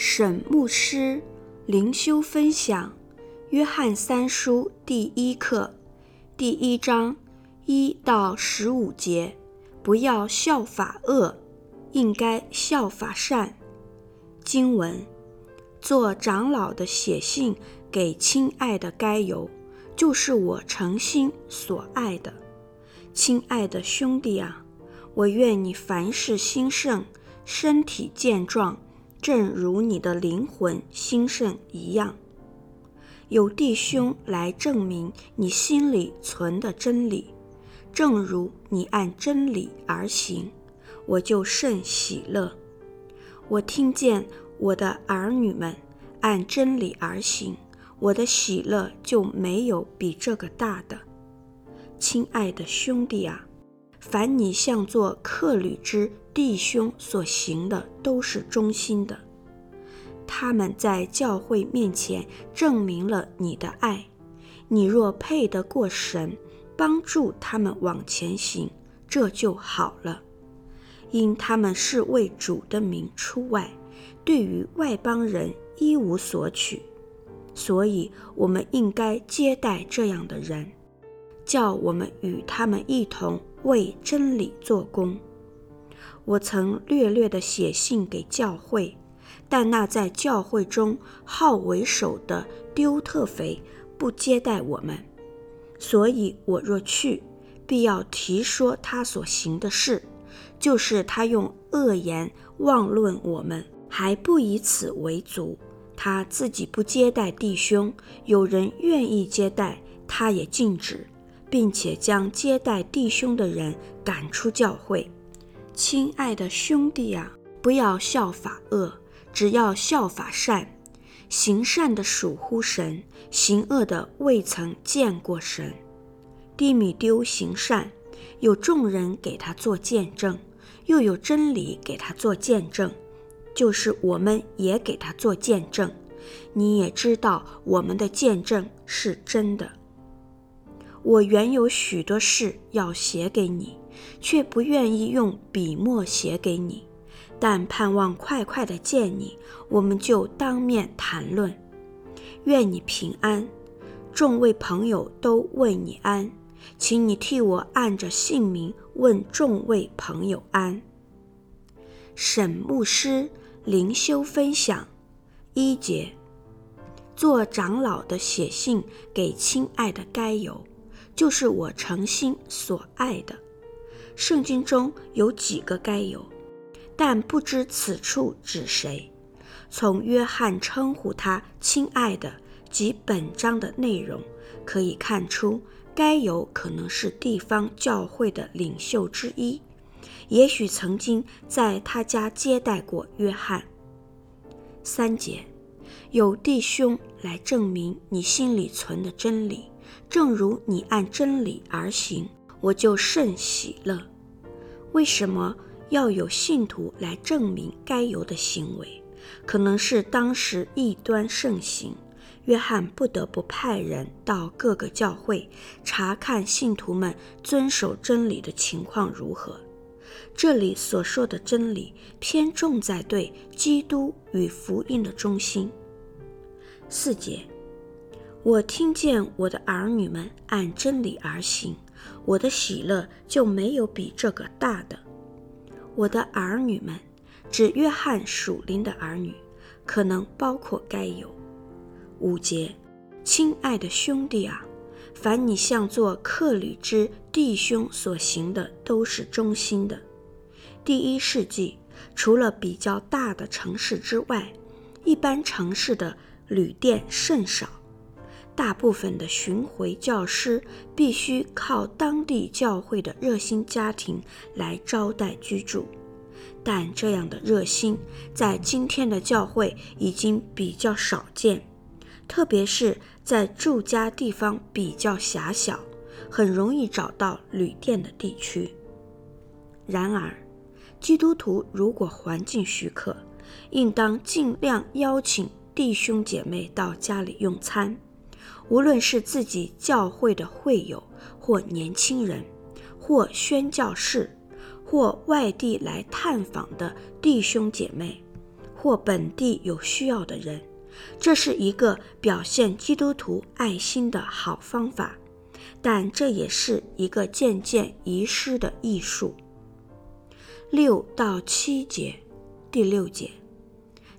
沈牧师灵修分享《约翰三书》第一课，第一章一到十五节。不要效法恶，应该效法善。经文：做长老的写信给亲爱的该犹，就是我诚心所爱的。亲爱的兄弟啊，我愿你凡事兴盛，身体健壮。正如你的灵魂兴盛一样，有弟兄来证明你心里存的真理，正如你按真理而行，我就甚喜乐。我听见我的儿女们按真理而行，我的喜乐就没有比这个大的。亲爱的兄弟啊，凡你向做客旅之弟兄所行的都是忠心的，他们在教会面前证明了你的爱。你若配得过神，帮助他们往前行，这就好了。因他们是为主的名出外，对于外邦人一无所取，所以我们应该接待这样的人，叫我们与他们一同为真理做工。我曾略略地写信给教会，但那在教会中好为首的丢特腓不接待我们，所以我若去，必要提说他所行的事，就是他用恶言妄论我们，还不以此为足，他自己不接待弟兄，有人愿意接待，他也禁止，并且将接待弟兄的人赶出教会。亲爱的兄弟啊，不要效法恶，只要效法善。行善的属乎神，行恶的未曾见过神。低米丢行善，有众人给他做见证，又有真理给他做见证，就是我们也给他做见证。你也知道我们的见证是真的。我原有许多事要写给你。却不愿意用笔墨写给你，但盼望快快的见你，我们就当面谈论。愿你平安，众位朋友都问你安，请你替我按着姓名问众位朋友安。沈牧师灵修分享一节，做长老的写信给亲爱的该友，就是我诚心所爱的。圣经中有几个该有，但不知此处指谁。从约翰称呼他亲爱的及本章的内容，可以看出该有可能是地方教会的领袖之一，也许曾经在他家接待过约翰。三节，有弟兄来证明你心里存的真理，正如你按真理而行。我就甚喜乐。为什么要有信徒来证明该有的行为？可能是当时异端盛行，约翰不得不派人到各个教会查看信徒们遵守真理的情况如何。这里所说的真理偏重在对基督与福音的忠心。四节，我听见我的儿女们按真理而行。我的喜乐就没有比这个大的。我的儿女们，指约翰属灵的儿女，可能包括该有。五节，亲爱的兄弟啊，凡你向做客旅之弟兄所行的，都是忠心的。第一世纪，除了比较大的城市之外，一般城市的旅店甚少。大部分的巡回教师必须靠当地教会的热心家庭来招待居住，但这样的热心在今天的教会已经比较少见，特别是在住家地方比较狭小、很容易找到旅店的地区。然而，基督徒如果环境许可，应当尽量邀请弟兄姐妹到家里用餐。无论是自己教会的会友，或年轻人，或宣教士，或外地来探访的弟兄姐妹，或本地有需要的人。这是一个表现基督徒爱心的好方法，但这也是一个渐渐遗失的艺术。六到七节，第六节，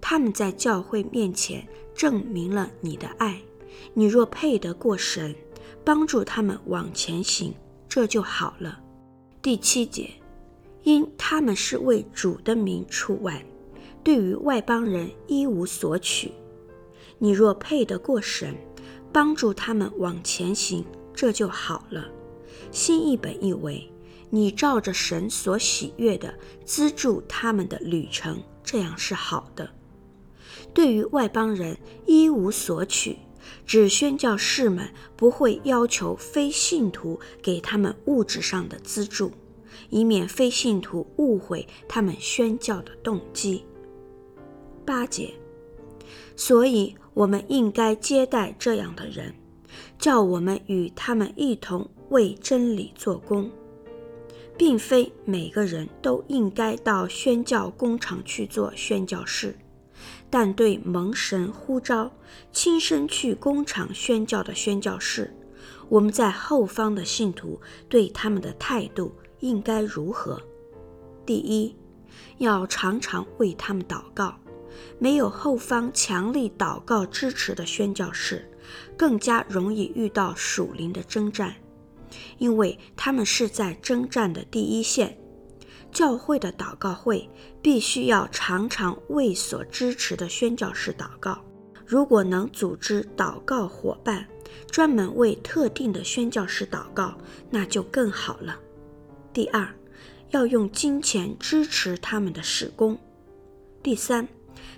他们在教会面前证明了你的爱。你若配得过神，帮助他们往前行，这就好了。第七节，因他们是为主的名出外，对于外邦人一无所取。你若配得过神，帮助他们往前行，这就好了。新译本译为：你照着神所喜悦的资助他们的旅程，这样是好的。对于外邦人一无所取，只宣教士们不会要求非信徒给他们物质上的资助，以免非信徒误会他们宣教的动机。八节，所以。我们应该接待这样的人，叫我们与他们一同为真理做工，并非每个人都应该到宣教工厂去做宣教士，但对蒙神呼召、亲身去工厂宣教的宣教士，我们在后方的信徒对他们的态度应该如何？第一，要常常为他们祷告。没有后方强力祷告支持的宣教士，更加容易遇到属灵的征战，因为他们是在征战的第一线。教会的祷告会必须要常常为所支持的宣教士祷告。如果能组织祷告伙伴，专门为特定的宣教士祷告，那就更好了。第二，要用金钱支持他们的事工。第三。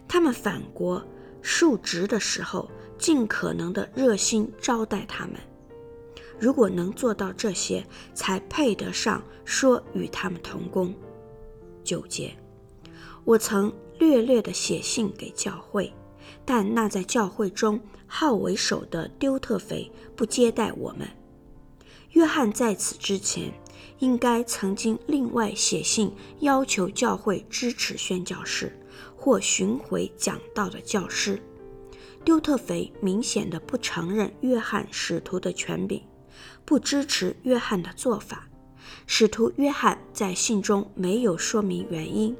他们返国述职的时候，尽可能的热心招待他们。如果能做到这些，才配得上说与他们同工。纠结，我曾略略的写信给教会，但那在教会中好为首的丢特腓不接待我们。约翰在此之前，应该曾经另外写信要求教会支持宣教士。或巡回讲道的教师，丢特腓明显的不承认约翰使徒的权柄，不支持约翰的做法。使徒约翰在信中没有说明原因，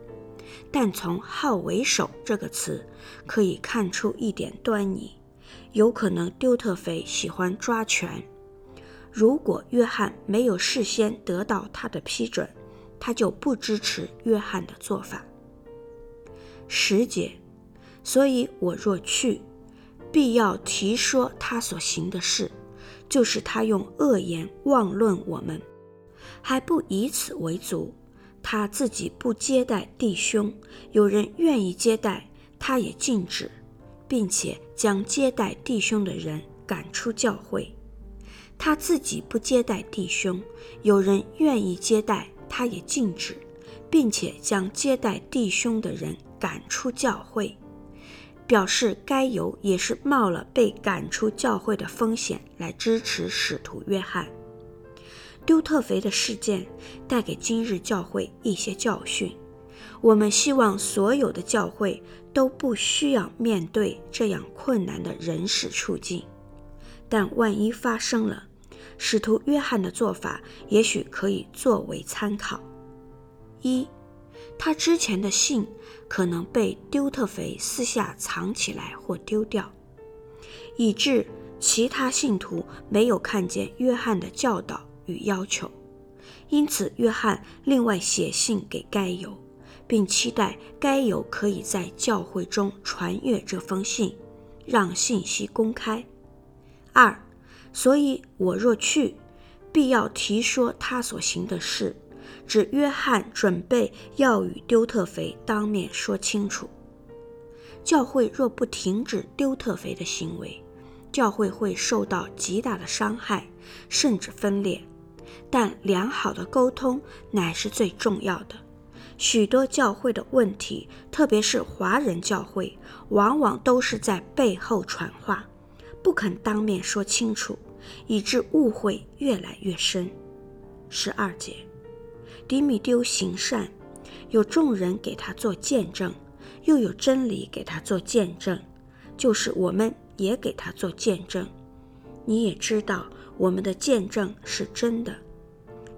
但从“好为首”这个词可以看出一点端倪，有可能丢特腓喜欢抓权。如果约翰没有事先得到他的批准，他就不支持约翰的做法。十节，所以我若去，必要提说他所行的事，就是他用恶言妄论我们，还不以此为足，他自己不接待弟兄，有人愿意接待，他也禁止，并且将接待弟兄的人赶出教会。他自己不接待弟兄，有人愿意接待，他也禁止，并且将接待弟兄的人。赶出教会，表示该犹也是冒了被赶出教会的风险来支持使徒约翰。丢特肥的事件带给今日教会一些教训，我们希望所有的教会都不需要面对这样困难的人事处境。但万一发生了，使徒约翰的做法也许可以作为参考。一，他之前的信。可能被丢特肥私下藏起来或丢掉，以致其他信徒没有看见约翰的教导与要求。因此，约翰另外写信给该友，并期待该友可以在教会中传阅这封信，让信息公开。二，所以我若去，必要提说他所行的事。指约翰准备要与丢特腓当面说清楚。教会若不停止丢特腓的行为，教会会受到极大的伤害，甚至分裂。但良好的沟通乃是最重要的。许多教会的问题，特别是华人教会，往往都是在背后传话，不肯当面说清楚，以致误会越来越深。十二节。迪米丢行善，有众人给他做见证，又有真理给他做见证，就是我们也给他做见证。你也知道我们的见证是真的。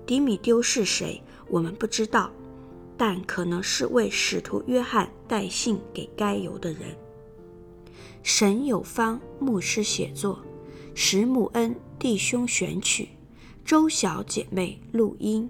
迪米丢是谁，我们不知道，但可能是为使徒约翰带信给该犹的人。沈有方牧师写作，石木恩弟兄选取，周小姐妹录音。